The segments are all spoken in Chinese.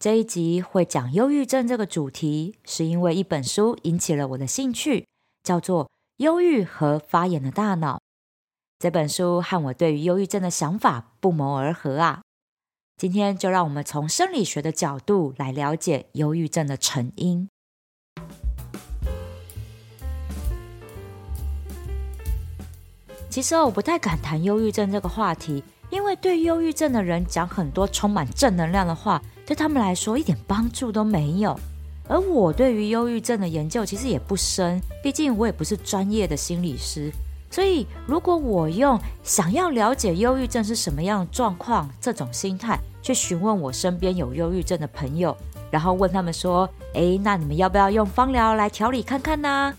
这一集会讲忧郁症这个主题，是因为一本书引起了我的兴趣，叫做《忧郁和发炎的大脑》。这本书和我对于忧郁症的想法不谋而合啊！今天就让我们从生理学的角度来了解忧郁症的成因。其实我不太敢谈忧郁症这个话题，因为对忧郁症的人讲很多充满正能量的话，对他们来说一点帮助都没有。而我对于忧郁症的研究其实也不深，毕竟我也不是专业的心理师。所以，如果我用想要了解忧郁症是什么样的状况这种心态去询问我身边有忧郁症的朋友，然后问他们说：“诶，那你们要不要用芳疗来调理看看呢？”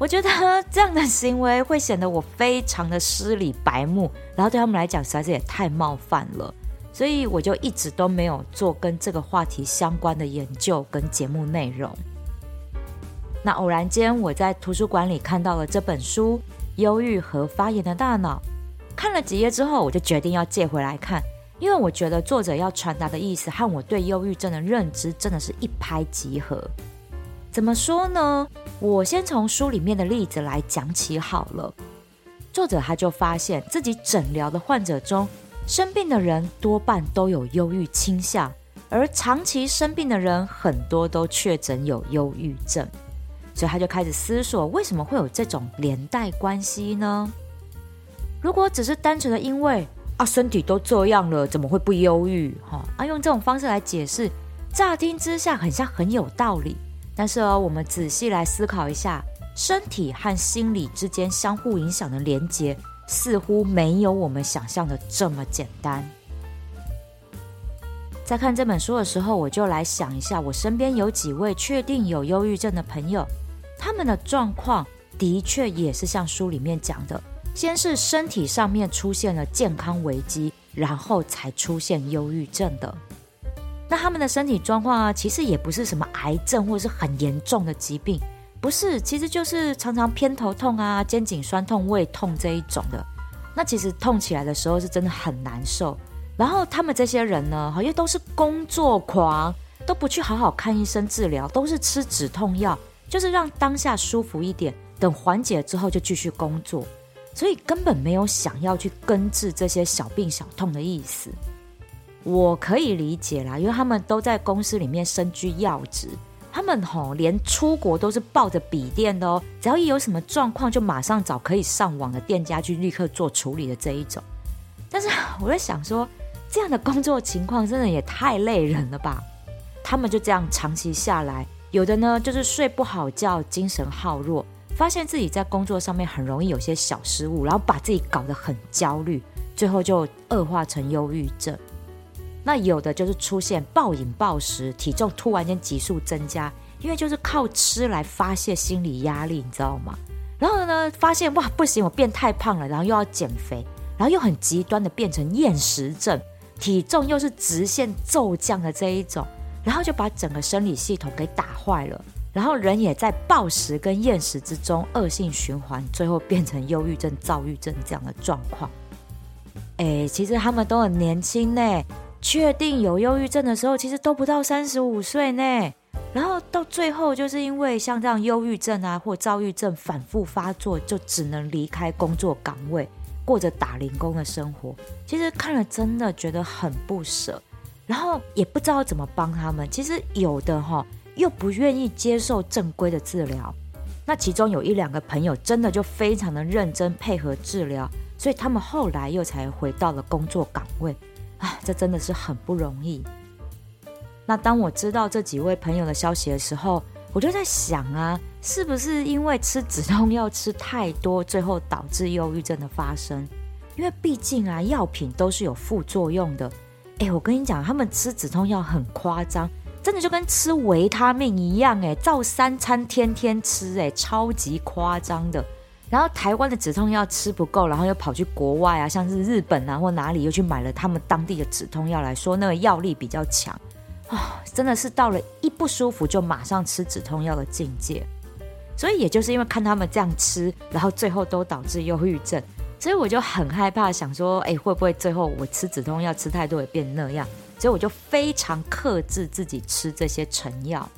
我觉得这样的行为会显得我非常的失礼白目，然后对他们来讲实在是也太冒犯了。所以我就一直都没有做跟这个话题相关的研究跟节目内容。那偶然间我在图书馆里看到了这本书。忧郁和发炎的大脑，看了几页之后，我就决定要借回来看，因为我觉得作者要传达的意思和我对忧郁症的认知真的是一拍即合。怎么说呢？我先从书里面的例子来讲起好了。作者他就发现自己诊疗的患者中，生病的人多半都有忧郁倾向，而长期生病的人很多都确诊有忧郁症。所以他就开始思索，为什么会有这种连带关系呢？如果只是单纯的因为啊身体都这样了，怎么会不忧郁？哈啊，用这种方式来解释，乍听之下很像很有道理。但是哦，我们仔细来思考一下，身体和心理之间相互影响的连结，似乎没有我们想象的这么简单。在看这本书的时候，我就来想一下，我身边有几位确定有忧郁症的朋友。他们的状况的确也是像书里面讲的，先是身体上面出现了健康危机，然后才出现忧郁症的。那他们的身体状况啊，其实也不是什么癌症或是很严重的疾病，不是，其实就是常常偏头痛啊、肩颈酸痛、胃痛这一种的。那其实痛起来的时候是真的很难受。然后他们这些人呢，好像都是工作狂，都不去好好看医生治疗，都是吃止痛药。就是让当下舒服一点，等缓解之后就继续工作，所以根本没有想要去根治这些小病小痛的意思。我可以理解啦，因为他们都在公司里面身居要职，他们吼连出国都是抱着笔电的哦，只要一有什么状况就马上找可以上网的店家去立刻做处理的这一种。但是我在想说，这样的工作情况真的也太累人了吧？他们就这样长期下来。有的呢，就是睡不好觉，精神耗弱，发现自己在工作上面很容易有些小失误，然后把自己搞得很焦虑，最后就恶化成忧郁症。那有的就是出现暴饮暴食，体重突然间急速增加，因为就是靠吃来发泄心理压力，你知道吗？然后呢，发现哇不行，我变太胖了，然后又要减肥，然后又很极端的变成厌食症，体重又是直线骤降的这一种。然后就把整个生理系统给打坏了，然后人也在暴食跟厌食之中恶性循环，最后变成忧郁症、躁郁症这样的状况。哎，其实他们都很年轻呢，确定有忧郁症的时候，其实都不到三十五岁呢。然后到最后，就是因为像这样忧郁症啊或躁郁症反复发作，就只能离开工作岗位，过着打零工的生活。其实看了真的觉得很不舍。然后也不知道怎么帮他们。其实有的哈又不愿意接受正规的治疗，那其中有一两个朋友真的就非常的认真配合治疗，所以他们后来又才回到了工作岗位。啊，这真的是很不容易。那当我知道这几位朋友的消息的时候，我就在想啊，是不是因为吃止痛药吃太多，最后导致忧郁症的发生？因为毕竟啊，药品都是有副作用的。哎，我跟你讲，他们吃止痛药很夸张，真的就跟吃维他命一样，哎，照三餐天天吃，哎，超级夸张的。然后台湾的止痛药吃不够，然后又跑去国外啊，像是日本啊或哪里，又去买了他们当地的止痛药来说，那个药力比较强啊，哦，真的是到了一不舒服就马上吃止痛药的境界。所以也就是因为看他们这样吃，然后最后都导致忧郁症。所以我就很害怕，想说，哎，会不会最后我吃止痛药吃太多也变那样？所以我就非常克制自己吃这些成药。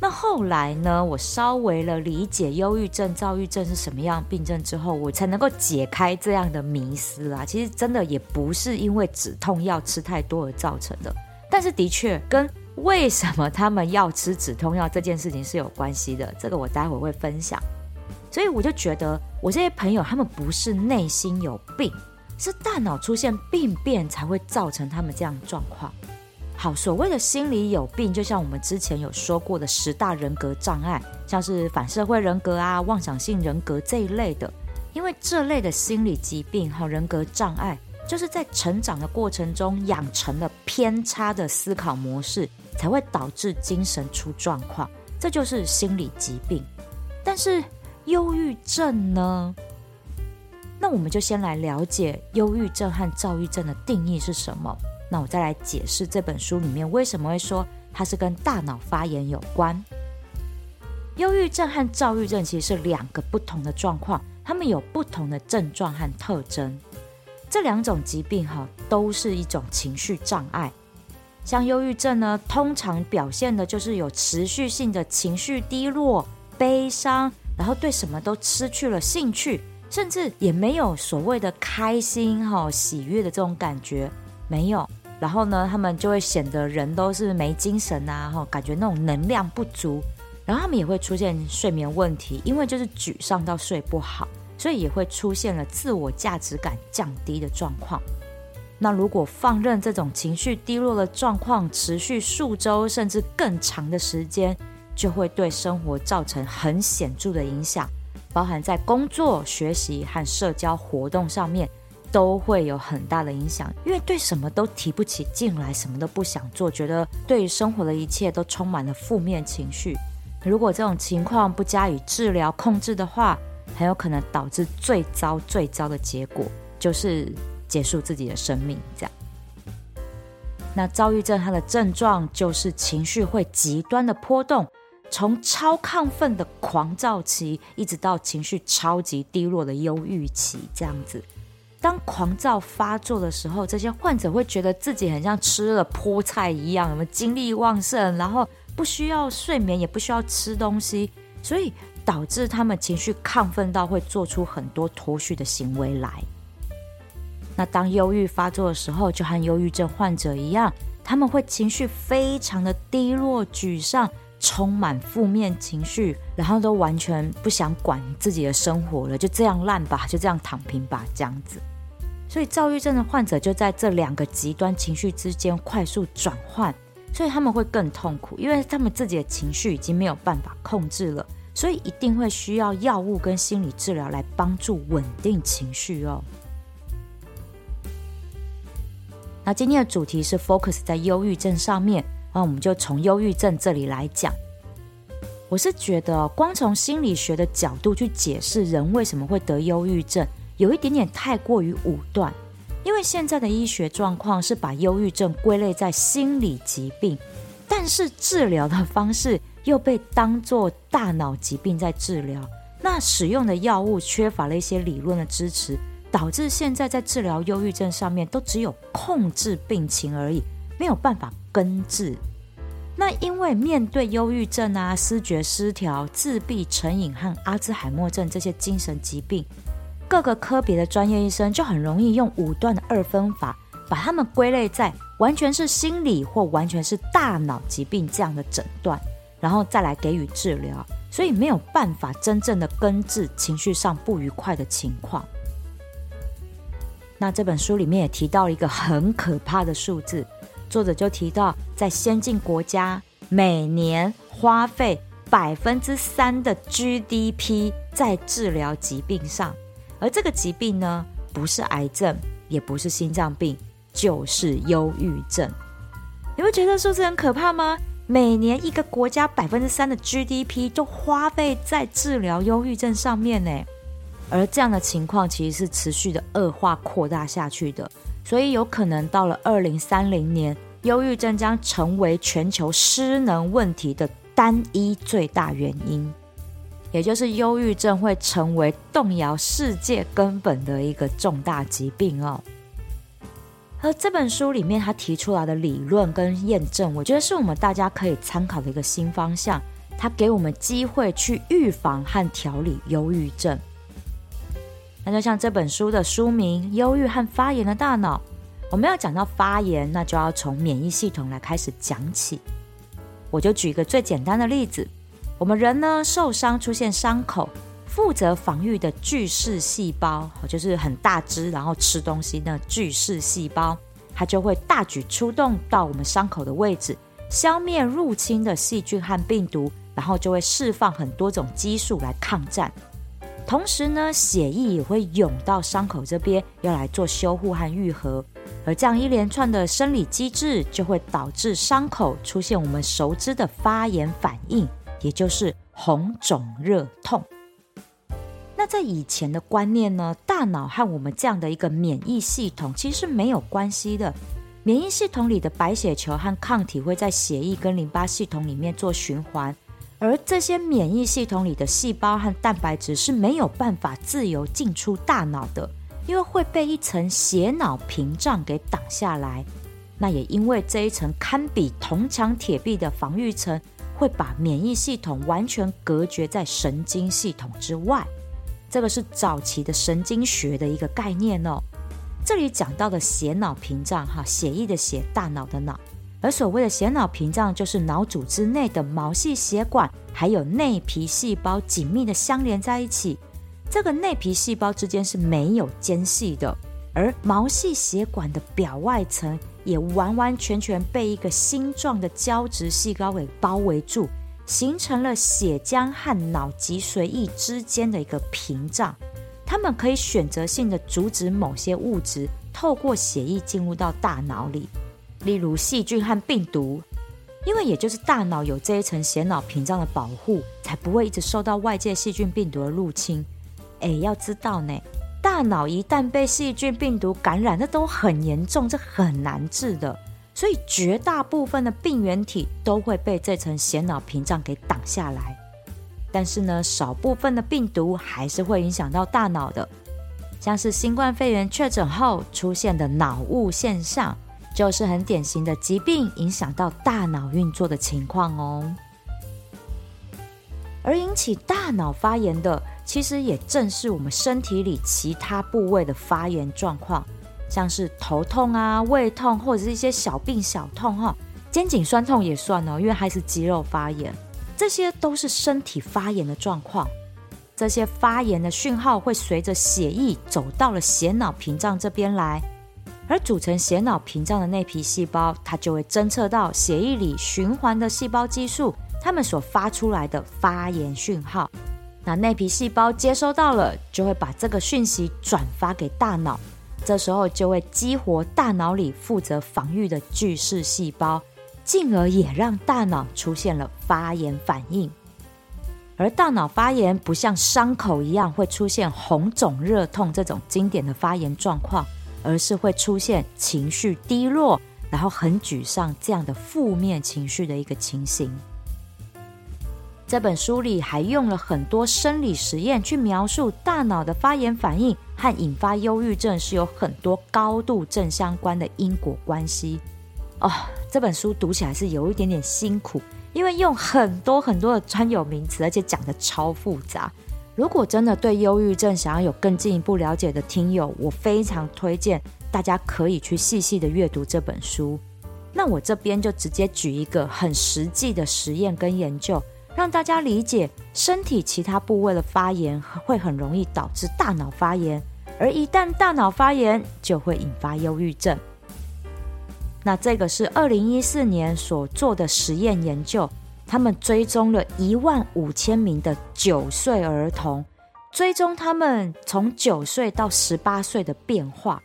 那后来呢，我稍微了理解忧郁症、躁郁症是什么样病症之后，我才能够解开这样的迷思啊。其实真的也不是因为止痛药吃太多而造成的，但是的确跟为什么他们要吃止痛药这件事情是有关系的。这个我待会会分享。所以我就觉得，我这些朋友他们不是内心有病，是大脑出现病变才会造成他们这样状况。好，所谓的心理有病，就像我们之前有说过的十大人格障碍，像是反社会人格啊、妄想性人格这一类的。因为这类的心理疾病和人格障碍，就是在成长的过程中养成了偏差的思考模式，才会导致精神出状况。这就是心理疾病。但是，忧郁症呢？那我们就先来了解忧郁症和躁郁症的定义是什么。那我再来解释这本书里面为什么会说它是跟大脑发炎有关。忧郁症和躁郁症其实是两个不同的状况，它们有不同的症状和特征。这两种疾病哈，都是一种情绪障碍。像忧郁症呢，通常表现的就是有持续性的情绪低落、悲伤。然后对什么都失去了兴趣，甚至也没有所谓的开心、哈喜悦的这种感觉，没有。然后呢，他们就会显得人都是没精神啊，哈，感觉那种能量不足。然后他们也会出现睡眠问题，因为就是沮丧到睡不好，所以也会出现了自我价值感降低的状况。那如果放任这种情绪低落的状况持续数周甚至更长的时间，就会对生活造成很显著的影响，包含在工作、学习和社交活动上面都会有很大的影响。因为对什么都提不起劲来，什么都不想做，觉得对生活的一切都充满了负面情绪。如果这种情况不加以治疗控制的话，很有可能导致最糟最糟的结果，就是结束自己的生命。这样。那躁郁症它的症状就是情绪会极端的波动。从超亢奋的狂躁期，一直到情绪超级低落的忧郁期，这样子。当狂躁发作的时候，这些患者会觉得自己很像吃了菠菜一样，有没精力旺盛，然后不需要睡眠，也不需要吃东西，所以导致他们情绪亢奋到会做出很多脱序的行为来。那当忧郁发作的时候，就和忧郁症患者一样，他们会情绪非常的低落、沮丧。充满负面情绪，然后都完全不想管自己的生活了，就这样烂吧，就这样躺平吧，这样子。所以躁郁症的患者就在这两个极端情绪之间快速转换，所以他们会更痛苦，因为他们自己的情绪已经没有办法控制了，所以一定会需要药物跟心理治疗来帮助稳定情绪哦。那今天的主题是 focus 在忧郁症上面。那我们就从忧郁症这里来讲，我是觉得光从心理学的角度去解释人为什么会得忧郁症，有一点点太过于武断。因为现在的医学状况是把忧郁症归类在心理疾病，但是治疗的方式又被当作大脑疾病在治疗。那使用的药物缺乏了一些理论的支持，导致现在在治疗忧郁症上面都只有控制病情而已。没有办法根治，那因为面对忧郁症啊、思觉失调、自闭、成瘾和阿兹海默症这些精神疾病，各个科别的专业医生就很容易用武断的二分法，把他们归类在完全是心理或完全是大脑疾病这样的诊断，然后再来给予治疗，所以没有办法真正的根治情绪上不愉快的情况。那这本书里面也提到了一个很可怕的数字。作者就提到，在先进国家，每年花费百分之三的 GDP 在治疗疾病上，而这个疾病呢，不是癌症，也不是心脏病，就是忧郁症。你会觉得数字很可怕吗？每年一个国家百分之三的 GDP 都花费在治疗忧郁症上面呢，而这样的情况其实是持续的恶化扩大下去的。所以有可能到了二零三零年，忧郁症将成为全球失能问题的单一最大原因，也就是忧郁症会成为动摇世界根本的一个重大疾病哦。而这本书里面他提出来的理论跟验证，我觉得是我们大家可以参考的一个新方向。他给我们机会去预防和调理忧郁症。那就像这本书的书名《忧郁和发炎的大脑》，我们要讲到发炎，那就要从免疫系统来开始讲起。我就举一个最简单的例子，我们人呢受伤出现伤口，负责防御的巨噬细胞，就是很大只，然后吃东西的巨噬细胞，它就会大举出动到我们伤口的位置，消灭入侵的细菌和病毒，然后就会释放很多种激素来抗战。同时呢，血液也会涌到伤口这边，要来做修护和愈合。而这样一连串的生理机制，就会导致伤口出现我们熟知的发炎反应，也就是红肿热痛。那在以前的观念呢，大脑和我们这样的一个免疫系统其实是没有关系的。免疫系统里的白血球和抗体会在血液跟淋巴系统里面做循环，而这些免疫系统里的细胞和蛋白质是没有办法自由进出大脑的，因为会被一层血脑屏障给挡下来。那也因为这一层堪比铜墙铁壁的防御层，会把免疫系统完全隔绝在神经系统之外。这个是早期的神经学的一个概念哦。这里讲到的血脑屏障，哈，血液的血，大脑的脑。而所谓的血脑屏障，就是脑组织内的毛细血管还有内皮细胞紧密的相连在一起。这个内皮细胞之间是没有间隙的，而毛细血管的表外层也完完全全被一个星状的胶质细胞给包围住。形成了血浆和脑脊髓液之间的一个屏障，它们可以选择性的阻止某些物质透过血液进入到大脑里，例如细菌和病毒。因为也就是大脑有这一层血脑屏障的保护，才不会一直受到外界细菌病毒的入侵。哎，要知道呢，大脑一旦被细菌病毒感染，那都很严重，这很难治的。所以绝大部分的病原体都会被这层血脑屏障给挡下来，但是呢，少部分的病毒还是会影响到大脑的，像是新冠肺炎确诊后出现的脑雾现象，就是很典型的疾病影响到大脑运作的情况哦。而引起大脑发炎的，其实也正是我们身体里其他部位的发炎状况。像是头痛啊、胃痛，或者是一些小病小痛哈，肩颈酸痛也算哦，因为还是肌肉发炎，这些都是身体发炎的状况。这些发炎的讯号会随着血液走到了血脑屏障这边来，而组成血脑屏障的内皮细胞，它就会侦测到血液里循环的细胞激素，他们所发出来的发炎讯号。那内皮细胞接收到了，就会把这个讯息转发给大脑。这时候就会激活大脑里负责防御的巨噬细胞，进而也让大脑出现了发炎反应。而大脑发炎不像伤口一样会出现红肿热痛这种经典的发炎状况，而是会出现情绪低落，然后很沮丧这样的负面情绪的一个情形。这本书里还用了很多生理实验去描述大脑的发炎反应和引发忧郁症是有很多高度正相关的因果关系。哦，这本书读起来是有一点点辛苦，因为用很多很多的专有名词，而且讲得超复杂。如果真的对忧郁症想要有更进一步了解的听友，我非常推荐大家可以去细细的阅读这本书。那我这边就直接举一个很实际的实验跟研究。让大家理解，身体其他部位的发炎会很容易导致大脑发炎，而一旦大脑发炎，就会引发忧郁症。那这个是二零一四年所做的实验研究，他们追踪了一万五千名的九岁儿童，追踪他们从九岁到十八岁的变化。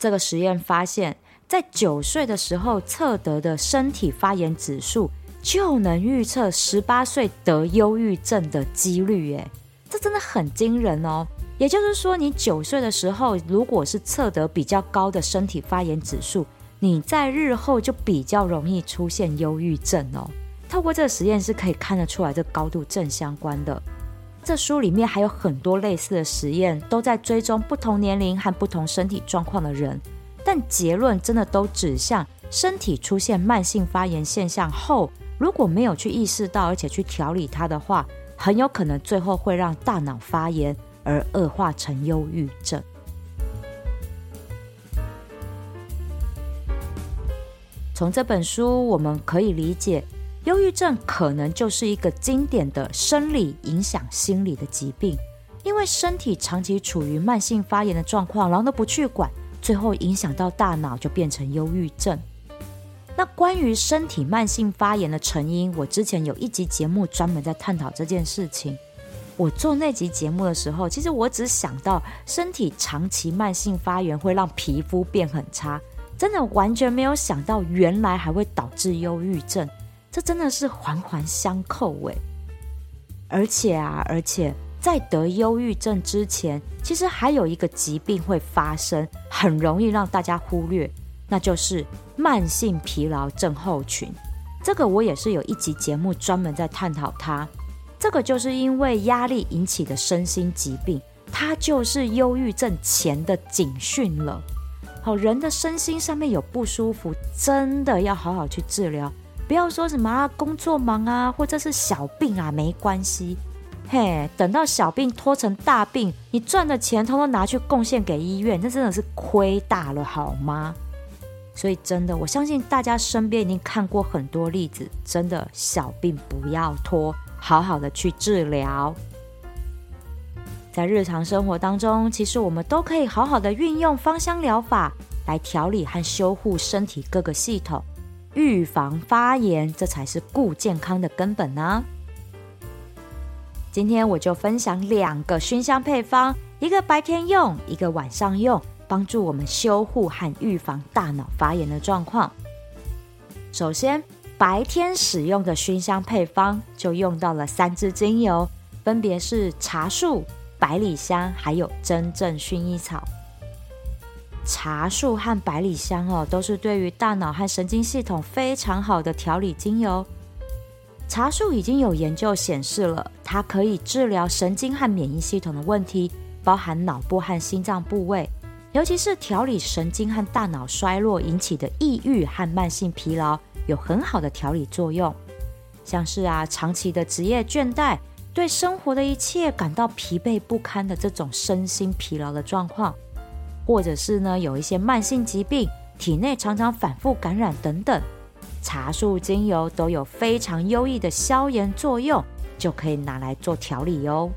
这个实验发现，在九岁的时候测得的身体发炎指数，就能预测十八岁得忧郁症的几率，耶，这真的很惊人哦。也就是说，你九岁的时候，如果是测得比较高的身体发炎指数，你在日后就比较容易出现忧郁症哦。透过这个实验是可以看得出来，这高度正相关的。这书里面还有很多类似的实验，都在追踪不同年龄和不同身体状况的人。但结论真的都指向身体出现慢性发炎现象后，如果没有去意识到，而且去调理它的话，很有可能最后会让大脑发炎而恶化成忧郁症。从这本书我们可以理解，忧郁症可能就是一个经典的生理影响心理的疾病，因为身体长期处于慢性发炎的状况，然后都不去管，最后影响到大脑，就变成忧郁症。那关于身体慢性发炎的成因，我之前有一集节目专门在探讨这件事情。我做那集节目的时候，其实我只想到身体长期慢性发炎会让皮肤变很差，真的完全没有想到原来还会导致忧郁症。这真的是环环相扣诶。而且啊，而且在得忧郁症之前，其实还有一个疾病会发生，很容易让大家忽略。那就是慢性疲劳症候群，这个我也是有一集节目专门在探讨它。这个就是因为压力引起的身心疾病，它就是忧郁症前的警讯了。好，人的身心上面有不舒服，真的要好好去治疗，不要说什么啊工作忙啊，或者是小病啊，没关系。嘿，等到小病拖成大病，你赚的钱通通拿去贡献给医院，那真的是亏大了，好吗？所以，真的，我相信大家身边已经看过很多例子。真的，小病不要拖，好好的去治疗。在日常生活当中，其实我们都可以好好的运用芳香疗法来调理和修护身体各个系统，预防发炎，这才是顾健康的根本呢。今天我就分享两个熏香配方，一个白天用，一个晚上用。帮助我们修护和预防大脑发炎的状况。首先，白天使用的熏香配方就用到了三支精油，分别是茶树、百里香还有真正薰衣草。茶树和百里香哦，都是对于大脑和神经系统非常好的调理精油。茶树已经有研究显示了，它可以治疗神经和免疫系统的问题，包含脑部和心脏部位。尤其是调理神经和大脑衰弱引起的抑郁和慢性疲劳，有很好的调理作用。像是啊，长期的职业倦怠，对生活的一切感到疲惫不堪的这种身心疲劳的状况，或者是呢，有一些慢性疾病，体内常常反复感染等等，茶树精油都有非常优异的消炎作用，就可以拿来做调理哟。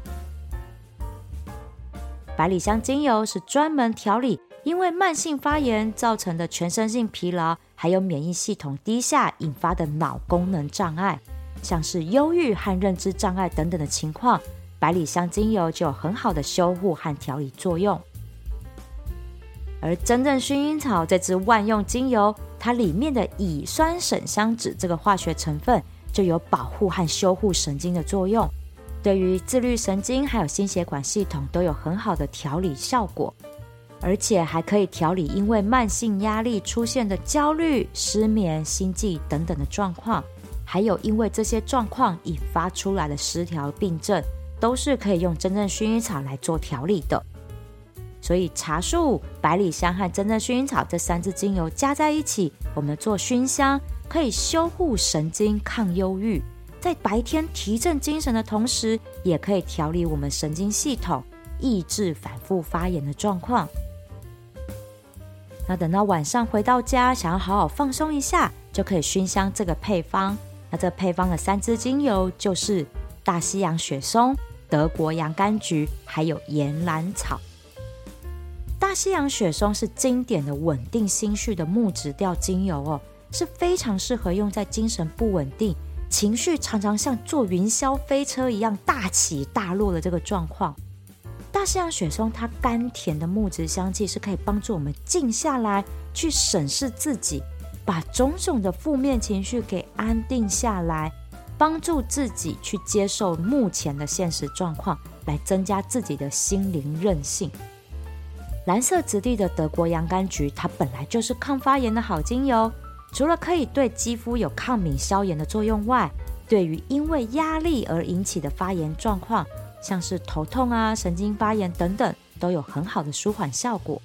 百里香精油是专门调理因为慢性发炎造成的全身性疲劳，还有免疫系统低下引发的脑功能障碍，像是忧郁和认知障碍等等的情况，百里香精油就有很好的修护和调理作用。而真正薰衣草这支万用精油，它里面的乙酸沈香酯这个化学成分就有保护和修护神经的作用。对于自律神经还有心血管系统都有很好的调理效果，而且还可以调理因为慢性压力出现的焦虑、失眠、心悸等等的状况，还有因为这些状况引发出来的失调病症，都是可以用真正薰衣草来做调理的。所以茶树、百里香和真正薰衣草这三支精油加在一起，我们做熏香，可以修护神经、抗忧郁。在白天提振精神的同时，也可以调理我们神经系统，抑制反复发炎的状况。那等到晚上回到家，想要好好放松一下，就可以熏香这个配方。那这配方的三支精油就是大西洋雪松、德国洋甘菊，还有岩兰草。大西洋雪松是经典的稳定心绪的木质调精油哦，是非常适合用在精神不稳定。情绪常常像坐云霄飞车一样大起大落的这个状况，大西洋雪松它甘甜的木质香气是可以帮助我们静下来，去审视自己，把种种的负面情绪给安定下来，帮助自己去接受目前的现实状况，来增加自己的心灵韧性。蓝色质地的德国洋甘菊，它本来就是抗发炎的好精油。除了可以对肌肤有抗敏消炎的作用外，对于因为压力而引起的发炎状况，像是头痛啊、神经发炎等等，都有很好的舒缓效果。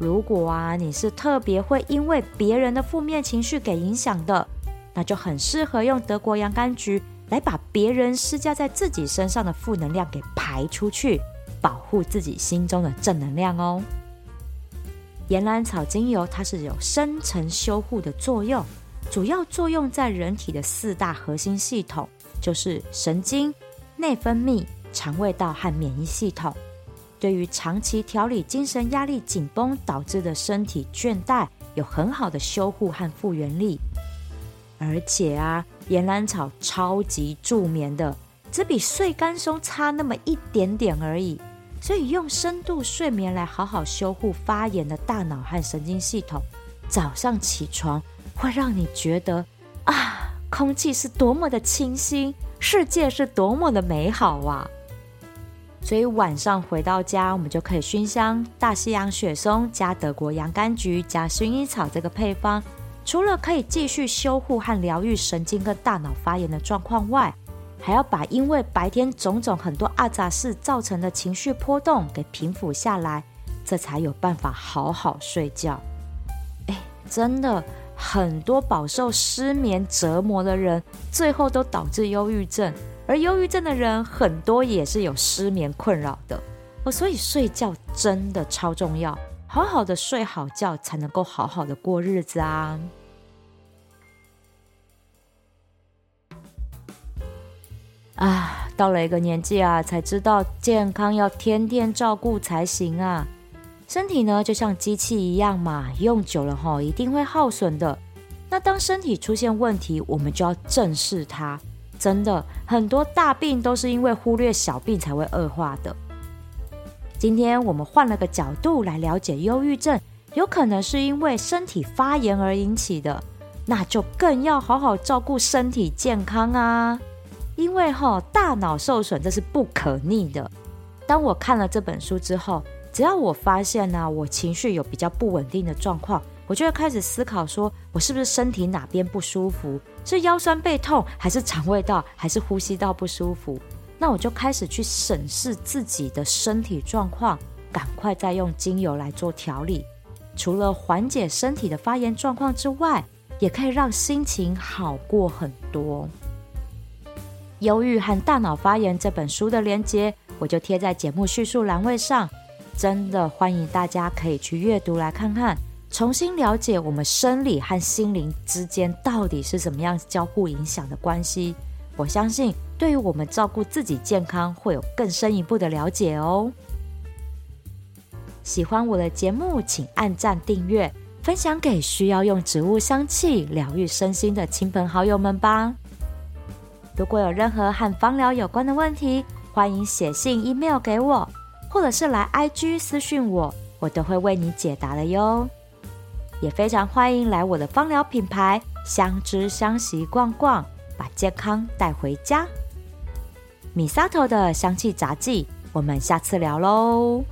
如果啊，你是特别会因为别人的负面情绪给影响的，那就很适合用德国洋甘菊来把别人施加在自己身上的负能量给排出去，保护自己心中的正能量哦。岩兰草精油它是有深层修护的作用，主要作用在人体的四大核心系统，就是神经、内分泌、肠胃道和免疫系统。对于长期调理精神压力紧绷导致的身体倦怠，有很好的修护和复原力。而且啊，岩兰草超级助眠的，只比睡干松差那么一点点而已。所以用深度睡眠来好好修护发炎的大脑和神经系统，早上起床会让你觉得啊，空气是多么的清新，世界是多么的美好啊！所以晚上回到家，我们就可以熏香大西洋雪松加德国洋甘菊加薰衣草这个配方。除了可以继续修护和疗愈神经跟大脑发炎的状况外，还要把因为白天种种很多阿杂事造成的情绪波动给平复下来，这才有办法好好睡觉。哎，真的很多饱受失眠折磨的人，最后都导致忧郁症。而忧郁症的人很多也是有失眠困扰的哦，所以睡觉真的超重要，好好的睡好觉才能够好好的过日子啊！啊，到了一个年纪啊，才知道健康要天天照顾才行啊。身体呢，就像机器一样嘛，用久了吼，一定会耗损的。那当身体出现问题，我们就要正视它。真的，很多大病都是因为忽略小病才会恶化的。今天我们换了个角度来了解忧郁症，有可能是因为身体发炎而引起的，那就更要好好照顾身体健康啊！因为哈，大脑受损这是不可逆的。当我看了这本书之后，只要我发现呢，我情绪有比较不稳定的状况。我就会开始思考，说我是不是身体哪边不舒服？是腰酸背痛，还是肠胃道，还是呼吸道不舒服？那我就开始去审视自己的身体状况，赶快再用精油来做调理。除了缓解身体的发炎状况之外，也可以让心情好过很多。《忧郁和大脑发炎》这本书的连接，我就贴在节目叙述栏位上，真的欢迎大家可以去阅读来看看。重新了解我们生理和心灵之间到底是怎么样交互影响的关系，我相信对于我们照顾自己健康会有更深一步的了解哦。喜欢我的节目，请按赞订阅，分享给需要用植物香气疗愈身心的亲朋好友们吧。如果有任何和芳疗有关的问题，欢迎写信、email 给我，或者是来 IG 私讯我，我都会为你解答的哟。也非常欢迎来我的芳疗品牌相知香息逛逛，把健康带回家。米萨头的香气杂记，我们下次聊喽。